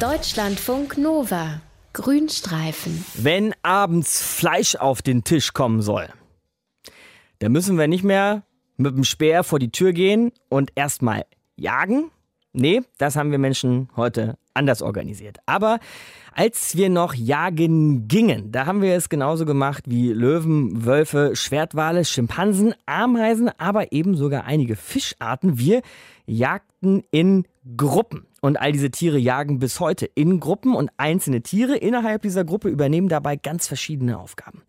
Deutschlandfunk Nova. Grünstreifen. Wenn abends Fleisch auf den Tisch kommen soll, dann müssen wir nicht mehr mit dem Speer vor die Tür gehen und erstmal jagen. Nee, das haben wir Menschen heute anders organisiert. Aber als wir noch jagen gingen, da haben wir es genauso gemacht wie Löwen, Wölfe, Schwertwale, Schimpansen, Ameisen, aber eben sogar einige Fischarten. Wir jagten in Gruppen. Und all diese Tiere jagen bis heute in Gruppen und einzelne Tiere innerhalb dieser Gruppe übernehmen dabei ganz verschiedene Aufgaben.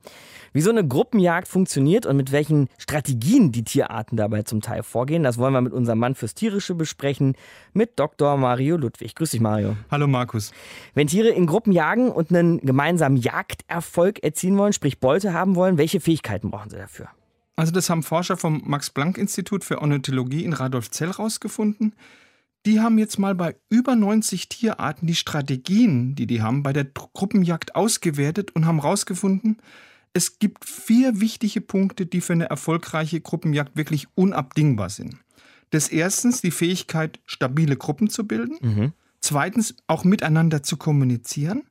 Wie so eine Gruppenjagd funktioniert und mit welchen Strategien die Tierarten dabei zum Teil vorgehen, das wollen wir mit unserem Mann fürs Tierische besprechen, mit Dr. Mario Ludwig. Grüß dich, Mario. Hallo, Markus. Wenn Tiere in Gruppen jagen und einen gemeinsamen Jagderfolg erzielen wollen, sprich Beute haben wollen, welche Fähigkeiten brauchen sie dafür? Also das haben Forscher vom Max-Planck-Institut für Ornithologie in Radolfzell rausgefunden. Die haben jetzt mal bei über 90 Tierarten die Strategien, die die haben, bei der Gruppenjagd ausgewertet und haben herausgefunden, es gibt vier wichtige Punkte, die für eine erfolgreiche Gruppenjagd wirklich unabdingbar sind. Das erstens die Fähigkeit, stabile Gruppen zu bilden. Mhm. Zweitens auch miteinander zu kommunizieren.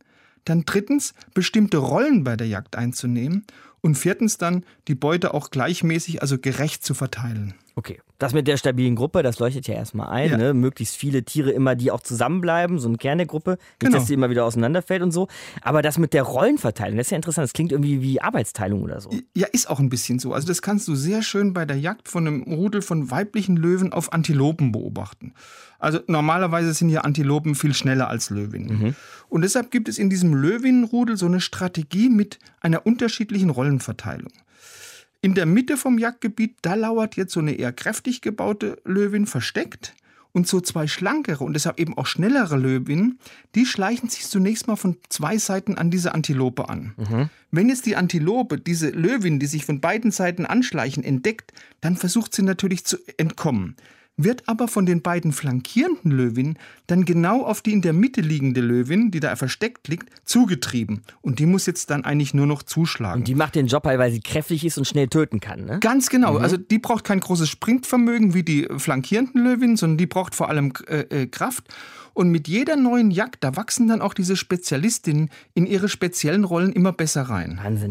Dann drittens bestimmte Rollen bei der Jagd einzunehmen. Und viertens dann die Beute auch gleichmäßig, also gerecht zu verteilen. Okay, das mit der stabilen Gruppe, das leuchtet ja erstmal ein. Ja. Ne? Möglichst viele Tiere immer, die auch zusammenbleiben, so ein Kern der Gruppe, nicht, genau. dass sie immer wieder auseinanderfällt und so. Aber das mit der Rollenverteilung, das ist ja interessant. Das klingt irgendwie wie Arbeitsteilung oder so. Ja, ist auch ein bisschen so. Also das kannst du sehr schön bei der Jagd von einem Rudel von weiblichen Löwen auf Antilopen beobachten. Also normalerweise sind ja Antilopen viel schneller als Löwinnen. Mhm. Und deshalb gibt es in diesem Löwinnenrudel so eine Strategie mit einer unterschiedlichen Rollenverteilung. In der Mitte vom Jagdgebiet, da lauert jetzt so eine eher kräftig gebaute Löwin versteckt. Und so zwei schlankere und deshalb eben auch schnellere Löwinnen, die schleichen sich zunächst mal von zwei Seiten an diese Antilope an. Mhm. Wenn jetzt die Antilope diese Löwin, die sich von beiden Seiten anschleichen, entdeckt, dann versucht sie natürlich zu entkommen wird aber von den beiden flankierenden Löwinnen dann genau auf die in der Mitte liegende Löwin, die da versteckt liegt, zugetrieben. Und die muss jetzt dann eigentlich nur noch zuschlagen. Und die macht den Job halt, weil sie kräftig ist und schnell töten kann, ne? Ganz genau. Mhm. Also die braucht kein großes Sprintvermögen wie die flankierenden Löwinnen, sondern die braucht vor allem äh, äh, Kraft. Und mit jeder neuen Jagd, da wachsen dann auch diese Spezialistinnen in ihre speziellen Rollen immer besser rein. Wahnsinn.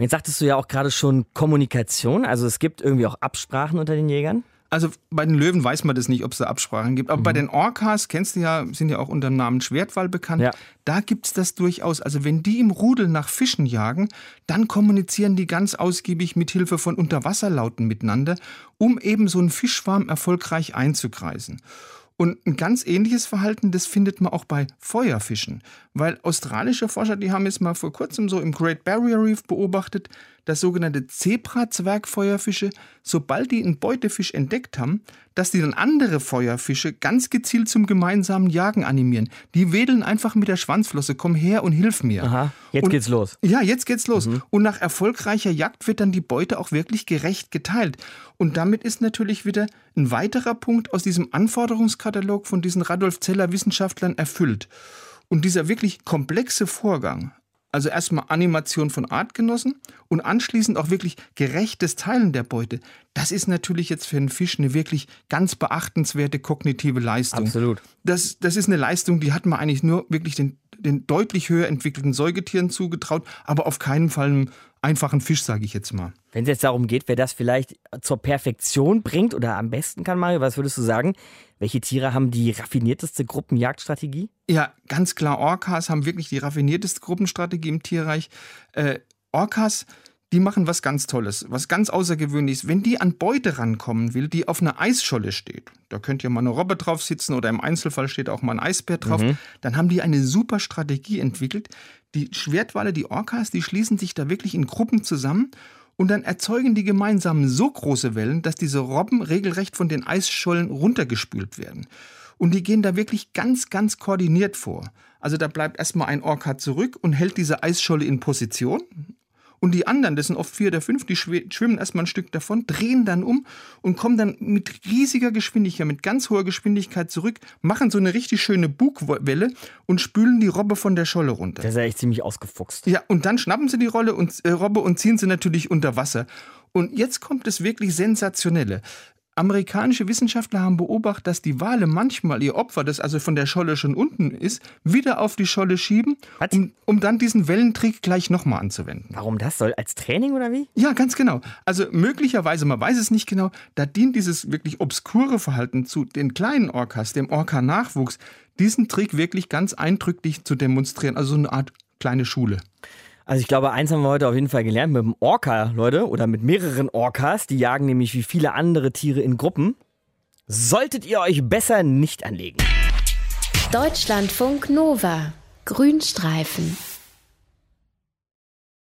Und jetzt sagtest du ja auch gerade schon Kommunikation. Also es gibt irgendwie auch Absprachen unter den Jägern? Also bei den Löwen weiß man das nicht, ob es da Absprachen gibt. Aber mhm. bei den Orcas, kennst du ja, sind ja auch unter dem Namen Schwertwall bekannt, ja. da gibt es das durchaus. Also wenn die im Rudel nach Fischen jagen, dann kommunizieren die ganz ausgiebig mit Hilfe von Unterwasserlauten miteinander, um eben so einen Fischschwarm erfolgreich einzukreisen. Und ein ganz ähnliches Verhalten, das findet man auch bei Feuerfischen. Weil australische Forscher, die haben jetzt mal vor kurzem so im Great Barrier Reef beobachtet, dass sogenannte Zebra-Zwergfeuerfische, sobald die einen Beutefisch entdeckt haben, dass die dann andere Feuerfische ganz gezielt zum gemeinsamen Jagen animieren. Die wedeln einfach mit der Schwanzflosse, komm her und hilf mir. Aha, jetzt und, geht's los. Ja, jetzt geht's los. Mhm. Und nach erfolgreicher Jagd wird dann die Beute auch wirklich gerecht geteilt. Und damit ist natürlich wieder ein weiterer Punkt aus diesem Anforderungskatalog von diesen Radolf Zeller Wissenschaftlern erfüllt. Und dieser wirklich komplexe Vorgang, also erstmal Animation von Artgenossen und anschließend auch wirklich gerechtes Teilen der Beute. Das ist natürlich jetzt für einen Fisch eine wirklich ganz beachtenswerte kognitive Leistung. Absolut. Das, das ist eine Leistung, die hat man eigentlich nur wirklich den, den deutlich höher entwickelten Säugetieren zugetraut, aber auf keinen Fall einem einfachen Fisch, sage ich jetzt mal. Wenn es jetzt darum geht, wer das vielleicht zur Perfektion bringt oder am besten kann, Mario, was würdest du sagen? Welche Tiere haben die raffinierteste Gruppenjagdstrategie? Ja, ganz klar, Orcas haben wirklich die raffinierteste Gruppenstrategie im Tierreich. Äh, Orcas, die machen was ganz Tolles, was ganz Außergewöhnliches. Wenn die an Beute rankommen will, die auf einer Eisscholle steht, da könnte ja mal eine Robbe drauf sitzen oder im Einzelfall steht auch mal ein Eisbär drauf, mhm. dann haben die eine super Strategie entwickelt. Die Schwertwale, die Orcas, die schließen sich da wirklich in Gruppen zusammen und dann erzeugen die gemeinsam so große Wellen, dass diese Robben regelrecht von den Eisschollen runtergespült werden. Und die gehen da wirklich ganz, ganz koordiniert vor. Also da bleibt erstmal ein Orca zurück und hält diese Eisscholle in Position. Und die anderen, das sind oft vier oder fünf, die schwimmen erstmal ein Stück davon, drehen dann um und kommen dann mit riesiger Geschwindigkeit, mit ganz hoher Geschwindigkeit zurück, machen so eine richtig schöne Bugwelle und spülen die Robbe von der Scholle runter. Der ist ja echt ziemlich ausgefuchst. Ja, und dann schnappen sie die Rolle und, äh, Robbe und ziehen sie natürlich unter Wasser. Und jetzt kommt das wirklich Sensationelle. Amerikanische Wissenschaftler haben beobachtet, dass die Wale manchmal ihr Opfer, das also von der Scholle schon unten ist, wieder auf die Scholle schieben, um, um dann diesen Wellentrick gleich nochmal anzuwenden. Warum das soll? Als Training oder wie? Ja, ganz genau. Also möglicherweise, man weiß es nicht genau, da dient dieses wirklich obskure Verhalten zu den kleinen Orcas, dem Orca-Nachwuchs, diesen Trick wirklich ganz eindrücklich zu demonstrieren. Also so eine Art kleine Schule. Also ich glaube, eins haben wir heute auf jeden Fall gelernt mit dem Orca, Leute, oder mit mehreren Orcas. Die jagen nämlich wie viele andere Tiere in Gruppen. Solltet ihr euch besser nicht anlegen. Deutschlandfunk Nova. Grünstreifen.